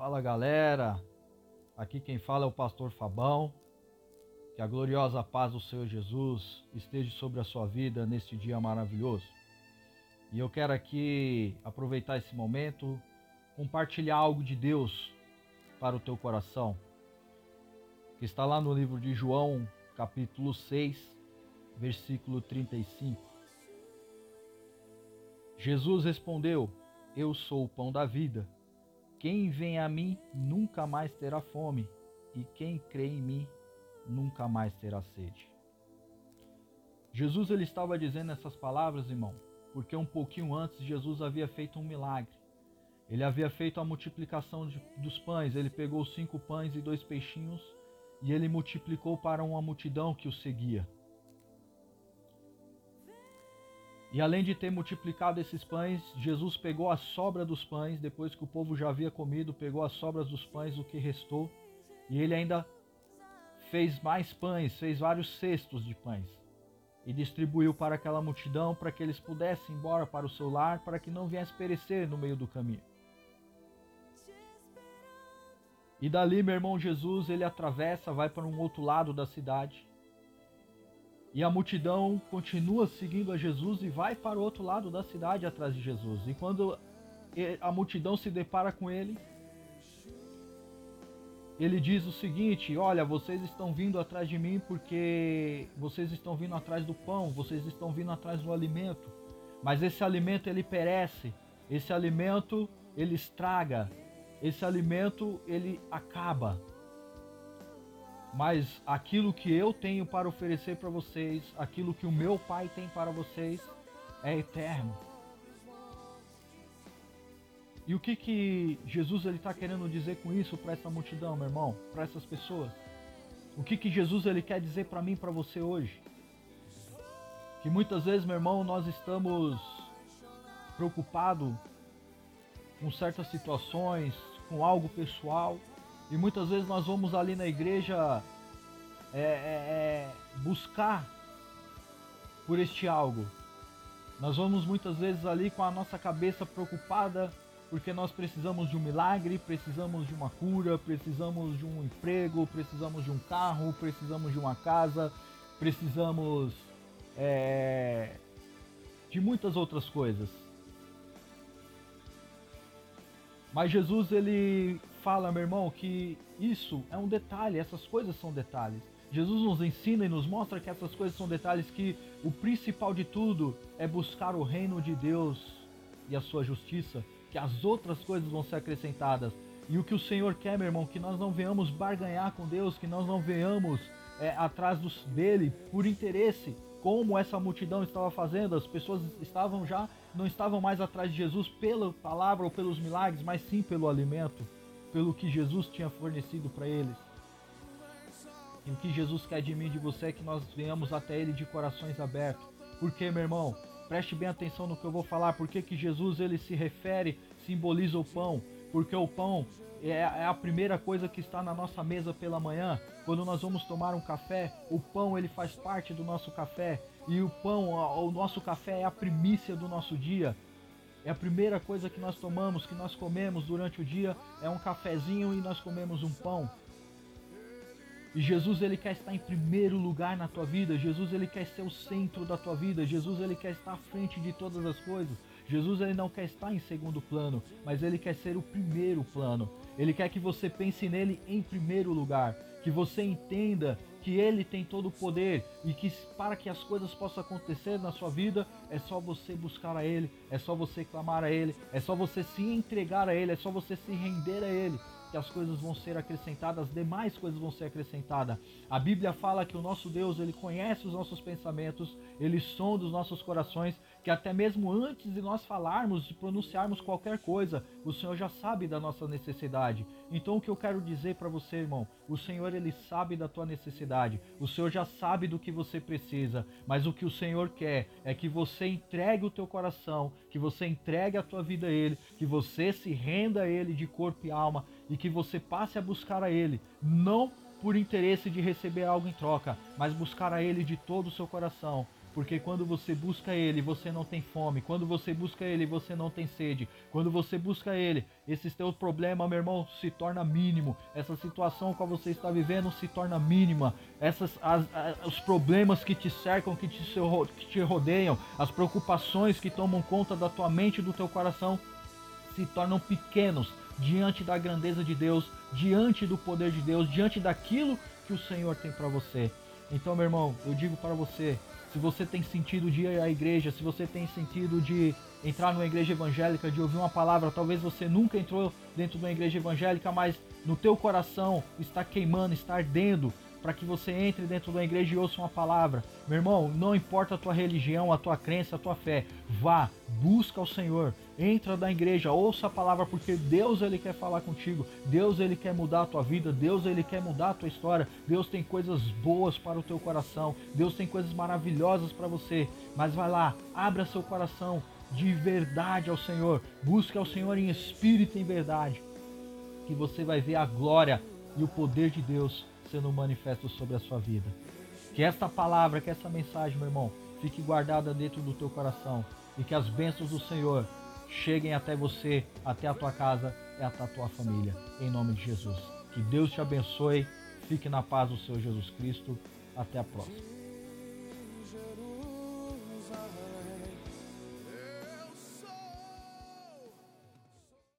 Fala galera, aqui quem fala é o pastor Fabão. Que a gloriosa paz do Senhor Jesus esteja sobre a sua vida neste dia maravilhoso. E eu quero aqui aproveitar esse momento, compartilhar algo de Deus para o teu coração, que está lá no livro de João, capítulo 6, versículo 35. Jesus respondeu: Eu sou o pão da vida. Quem vem a mim nunca mais terá fome, e quem crê em mim nunca mais terá sede. Jesus ele estava dizendo essas palavras, irmão, porque um pouquinho antes Jesus havia feito um milagre. Ele havia feito a multiplicação de, dos pães. Ele pegou cinco pães e dois peixinhos e ele multiplicou para uma multidão que o seguia. E além de ter multiplicado esses pães, Jesus pegou a sobra dos pães, depois que o povo já havia comido, pegou as sobras dos pães, o que restou, e ele ainda fez mais pães, fez vários cestos de pães, e distribuiu para aquela multidão para que eles pudessem ir embora para o seu lar, para que não viesse perecer no meio do caminho. E dali, meu irmão Jesus, ele atravessa, vai para um outro lado da cidade. E a multidão continua seguindo a Jesus e vai para o outro lado da cidade atrás de Jesus. E quando a multidão se depara com ele, ele diz o seguinte: Olha, vocês estão vindo atrás de mim porque vocês estão vindo atrás do pão, vocês estão vindo atrás do alimento. Mas esse alimento ele perece, esse alimento ele estraga, esse alimento ele acaba mas aquilo que eu tenho para oferecer para vocês, aquilo que o meu Pai tem para vocês, é eterno. E o que que Jesus está querendo dizer com isso para essa multidão, meu irmão, para essas pessoas? O que que Jesus ele quer dizer para mim, para você hoje? Que muitas vezes, meu irmão, nós estamos preocupados com certas situações, com algo pessoal, e muitas vezes nós vamos ali na igreja é, é, é, buscar por este algo. Nós vamos muitas vezes ali com a nossa cabeça preocupada porque nós precisamos de um milagre, precisamos de uma cura, precisamos de um emprego, precisamos de um carro, precisamos de uma casa, precisamos é, de muitas outras coisas. Mas Jesus ele fala, meu irmão, que isso é um detalhe, essas coisas são detalhes. Jesus nos ensina e nos mostra que essas coisas são detalhes, que o principal de tudo é buscar o reino de Deus e a sua justiça, que as outras coisas vão ser acrescentadas. E o que o Senhor quer, meu irmão, que nós não venhamos barganhar com Deus, que nós não venhamos é, atrás dos, dele por interesse, como essa multidão estava fazendo. As pessoas estavam já, não estavam mais atrás de Jesus pela palavra ou pelos milagres, mas sim pelo alimento pelo que Jesus tinha fornecido para eles. E o que Jesus quer de mim e de você é que nós venhamos até Ele de corações abertos. Porque, meu irmão, preste bem atenção no que eu vou falar. Porque que Jesus ele se refere, simboliza o pão. Porque o pão é, é a primeira coisa que está na nossa mesa pela manhã. Quando nós vamos tomar um café, o pão ele faz parte do nosso café. E o pão, o nosso café é a primícia do nosso dia. É a primeira coisa que nós tomamos, que nós comemos durante o dia, é um cafezinho e nós comemos um pão. E Jesus ele quer estar em primeiro lugar na tua vida. Jesus ele quer ser o centro da tua vida. Jesus ele quer estar à frente de todas as coisas. Jesus ele não quer estar em segundo plano, mas ele quer ser o primeiro plano. Ele quer que você pense nele em primeiro lugar, que você entenda que Ele tem todo o poder e que para que as coisas possam acontecer na sua vida é só você buscar a Ele, é só você clamar a Ele, é só você se entregar a Ele, é só você se render a Ele que as coisas vão ser acrescentadas, as demais coisas vão ser acrescentadas. A Bíblia fala que o nosso Deus, ele conhece os nossos pensamentos, ele sonda os nossos corações, que até mesmo antes de nós falarmos, de pronunciarmos qualquer coisa, o Senhor já sabe da nossa necessidade. Então o que eu quero dizer para você, irmão, o Senhor ele sabe da tua necessidade. O Senhor já sabe do que você precisa, mas o que o Senhor quer é que você entregue o teu coração, que você entregue a tua vida a ele, que você se renda a ele de corpo e alma e que você passe a buscar a ele, não por interesse de receber algo em troca, mas buscar a Ele de todo o seu coração. Porque quando você busca Ele, você não tem fome. Quando você busca Ele, você não tem sede. Quando você busca Ele, esses teus problemas, meu irmão, se torna mínimo. Essa situação que você está vivendo se torna mínima. Essas, as, as, os problemas que te cercam, que te, que te rodeiam, as preocupações que tomam conta da tua mente e do teu coração, se tornam pequenos diante da grandeza de Deus, diante do poder de Deus, diante daquilo que o Senhor tem para você. Então, meu irmão, eu digo para você, se você tem sentido de ir à igreja, se você tem sentido de entrar numa igreja evangélica, de ouvir uma palavra, talvez você nunca entrou dentro de uma igreja evangélica, mas no teu coração está queimando, está ardendo para que você entre dentro da igreja e ouça uma palavra. Meu irmão, não importa a tua religião, a tua crença, a tua fé, vá, busca o Senhor, entra da igreja, ouça a palavra porque Deus ele quer falar contigo. Deus ele quer mudar a tua vida, Deus ele quer mudar a tua história. Deus tem coisas boas para o teu coração. Deus tem coisas maravilhosas para você. Mas vai lá, abra seu coração de verdade ao Senhor. Busque ao Senhor em espírito e em verdade. Que você vai ver a glória e o poder de Deus sendo manifesto sobre a sua vida. Que esta palavra, que essa mensagem, meu irmão, fique guardada dentro do teu coração e que as bênçãos do Senhor cheguem até você, até a tua casa e até a tua família, em nome de Jesus. Que Deus te abençoe, fique na paz do Senhor Jesus Cristo. Até a próxima.